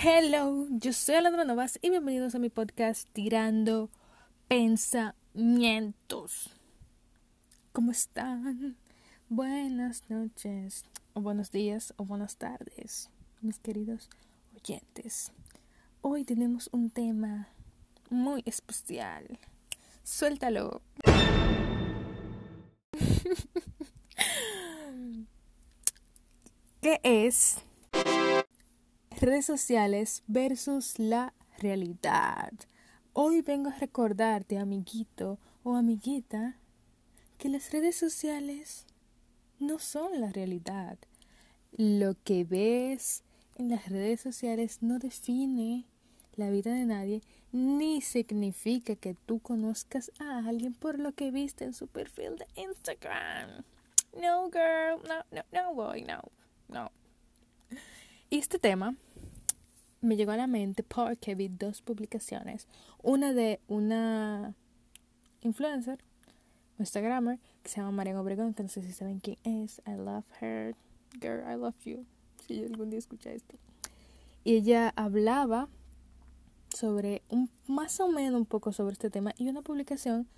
Hello, yo soy Alondra Novas y bienvenidos a mi podcast Tirando Pensamientos. ¿Cómo están? Buenas noches, o buenos días, o buenas tardes, mis queridos oyentes. Hoy tenemos un tema muy especial. Suéltalo. ¿Qué es redes sociales versus la realidad? Hoy vengo a recordarte, amiguito o amiguita, que las redes sociales no son la realidad. Lo que ves en las redes sociales no define la vida de nadie ni significa que tú conozcas a alguien por lo que viste en su perfil de Instagram. No, girl, no, no, no, boy, no, no. Y este tema me llegó a la mente porque vi dos publicaciones. Una de una influencer, Instagramer, que se llama Marian Obregón, que no sé si saben quién es. I love her. Girl, I love you. Si algún día escucha esto. Y ella hablaba sobre un más o menos un poco sobre este tema y una publicación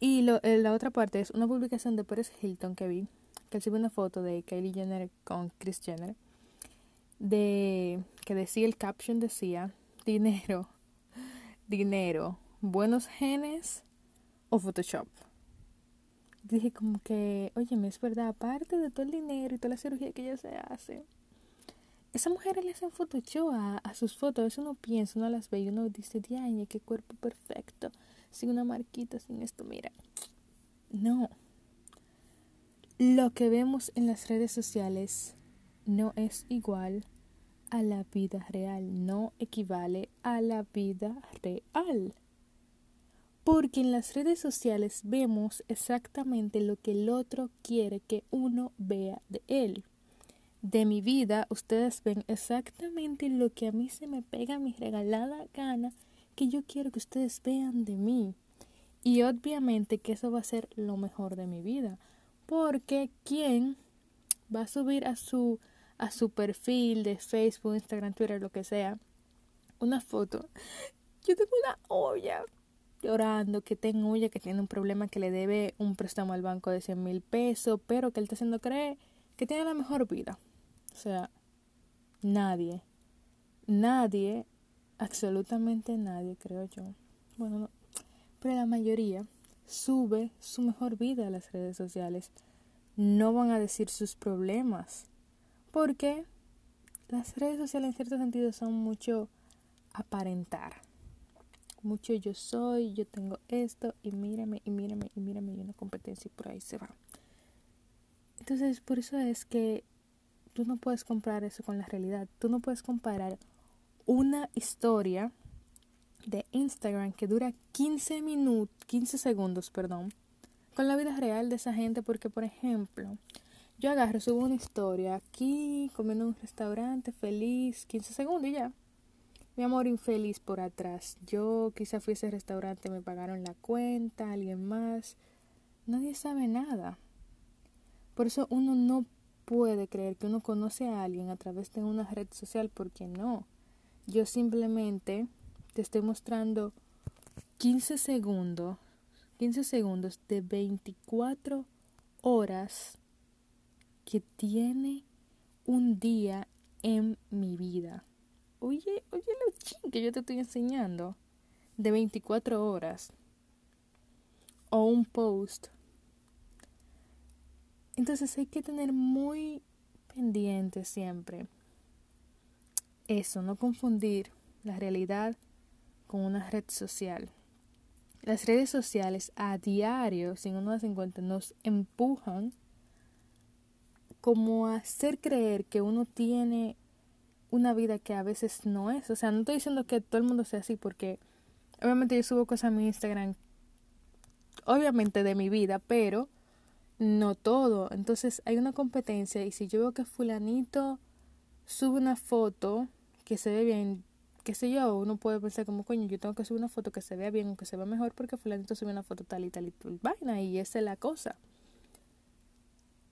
y lo, eh, la otra parte es una publicación de Paris Hilton que vi que él una foto de Kylie Jenner con Chris Jenner de que decía el caption decía dinero dinero buenos genes o Photoshop dije como que oye es verdad aparte de todo el dinero y toda la cirugía que ella se hace esa mujeres le hacen Photoshop a, a sus fotos, eso uno piensa, uno las ve y uno dice, diañe, qué cuerpo perfecto, sin una marquita, sin esto, mira. No. Lo que vemos en las redes sociales no es igual a la vida real, no equivale a la vida real. Porque en las redes sociales vemos exactamente lo que el otro quiere que uno vea de él de mi vida, ustedes ven exactamente lo que a mí se me pega mi regalada gana que yo quiero que ustedes vean de mí. Y obviamente que eso va a ser lo mejor de mi vida. Porque ¿quién va a subir a su a su perfil de Facebook, Instagram, Twitter, lo que sea, una foto? Yo tengo una olla llorando que tengo olla que tiene un problema que le debe un préstamo al banco de 100 mil pesos, pero que él está haciendo creer que tiene la mejor vida. O sea, nadie, nadie, absolutamente nadie, creo yo. Bueno, no, pero la mayoría sube su mejor vida a las redes sociales. No van a decir sus problemas. Porque las redes sociales en cierto sentido son mucho aparentar. Mucho yo soy, yo tengo esto y mírame y mírame y mírame y una competencia y por ahí se va. Entonces, por eso es que tú no puedes comparar eso con la realidad. Tú no puedes comparar una historia de Instagram que dura 15 minutos, 15 segundos, perdón, con la vida real de esa gente porque por ejemplo, yo agarro, subo una historia aquí comiendo en un restaurante feliz, 15 segundos y ya. Mi amor infeliz por atrás. Yo quizá fui a ese restaurante, me pagaron la cuenta, alguien más. Nadie sabe nada. Por eso uno no puede creer que uno conoce a alguien a través de una red social porque no. Yo simplemente te estoy mostrando 15 segundos, 15 segundos de 24 horas que tiene un día en mi vida. Oye, oye lo ching que yo te estoy enseñando de 24 horas o un post entonces hay que tener muy pendiente siempre eso, no confundir la realidad con una red social. Las redes sociales a diario, sin uno das en cuenta, nos empujan como hacer creer que uno tiene una vida que a veces no es. O sea, no estoy diciendo que todo el mundo sea así porque obviamente yo subo cosas a mi Instagram, obviamente de mi vida, pero no todo. Entonces hay una competencia y si yo veo que fulanito sube una foto que se ve bien, qué sé yo, uno puede pensar como, coño, yo tengo que subir una foto que se vea bien o que se vea mejor porque fulanito sube una foto tal y tal y tal, vaina y esa es la cosa.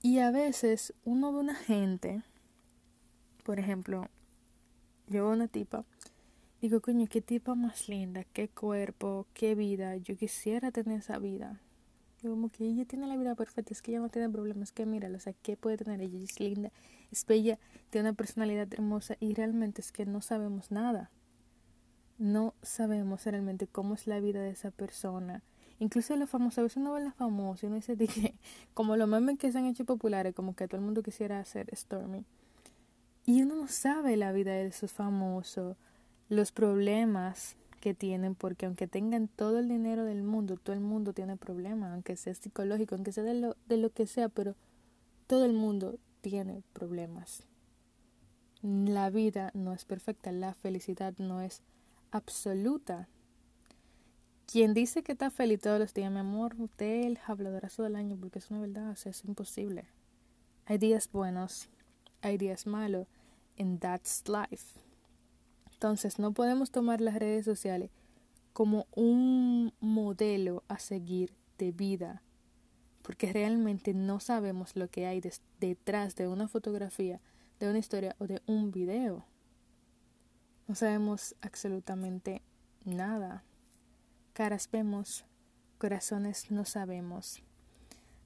Y a veces uno ve una gente, por ejemplo, yo veo una tipa, digo, coño, qué tipa más linda, qué cuerpo, qué vida, yo quisiera tener esa vida. Yo como que ella tiene la vida perfecta, es que ella no tiene problemas, que mira, o sea, ¿qué puede tener ella? es linda, es bella, tiene una personalidad hermosa y realmente es que no sabemos nada. No sabemos realmente cómo es la vida de esa persona. Incluso los famosos, a veces uno ve a los famosos y uno dice que, como los memes que se han hecho populares, como que todo el mundo quisiera hacer Stormy. Y uno no sabe la vida de esos famosos, los problemas que tienen, porque aunque tengan todo el dinero del mundo, todo el mundo tiene problemas, aunque sea psicológico, aunque sea de lo, de lo que sea, pero todo el mundo tiene problemas. La vida no es perfecta, la felicidad no es absoluta. Quien dice que está feliz todos los días, mi amor, usted el habladorazo del año, porque es una verdad, es imposible. Hay días buenos, hay días malos, and that's life. Entonces, no podemos tomar las redes sociales como un modelo a seguir de vida, porque realmente no sabemos lo que hay detrás de una fotografía, de una historia o de un video. No sabemos absolutamente nada. Caras vemos, corazones no sabemos.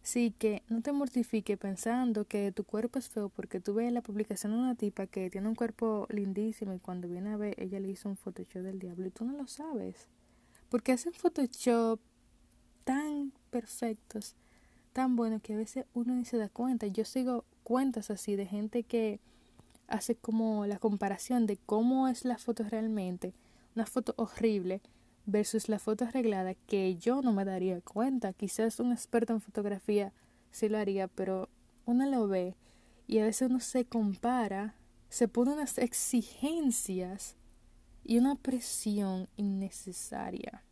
Así que no te mortifique pensando que tu cuerpo es feo porque tú ves la publicación de una tipa que tiene un cuerpo lindísimo y cuando viene a ver ella le hizo un Photoshop del diablo y tú no lo sabes. Porque hacen Photoshop tan perfectos, tan buenos que a veces uno ni se da cuenta. Yo sigo cuentas así de gente que hace como la comparación de cómo es la foto realmente, una foto horrible versus la foto arreglada que yo no me daría cuenta. Quizás un experto en fotografía sí lo haría, pero uno lo ve y a veces uno se compara, se pone unas exigencias y una presión innecesaria.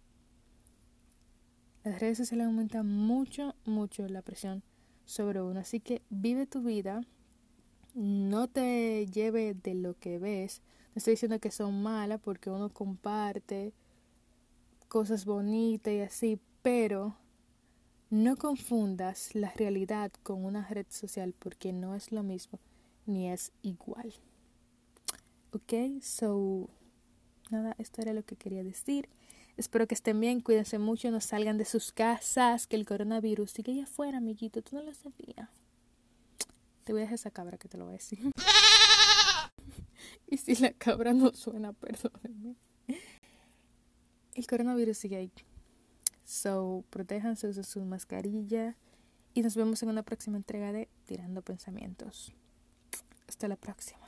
Las redes sociales aumentan mucho, mucho la presión sobre uno. Así que vive tu vida, no te lleve de lo que ves. No estoy diciendo que son malas porque uno comparte cosas bonitas y así, pero no confundas la realidad con una red social porque no es lo mismo ni es igual. Ok, so nada, esto era lo que quería decir. Espero que estén bien, cuídense mucho, no salgan de sus casas, que el coronavirus sigue allá afuera, amiguito, tú no lo sabías. Te voy a dejar esa cabra que te lo voy a decir. y si la cabra no suena, perdónenme el coronavirus sigue ahí. So, protéjanse, usen su mascarilla y nos vemos en una próxima entrega de Tirando Pensamientos. Hasta la próxima.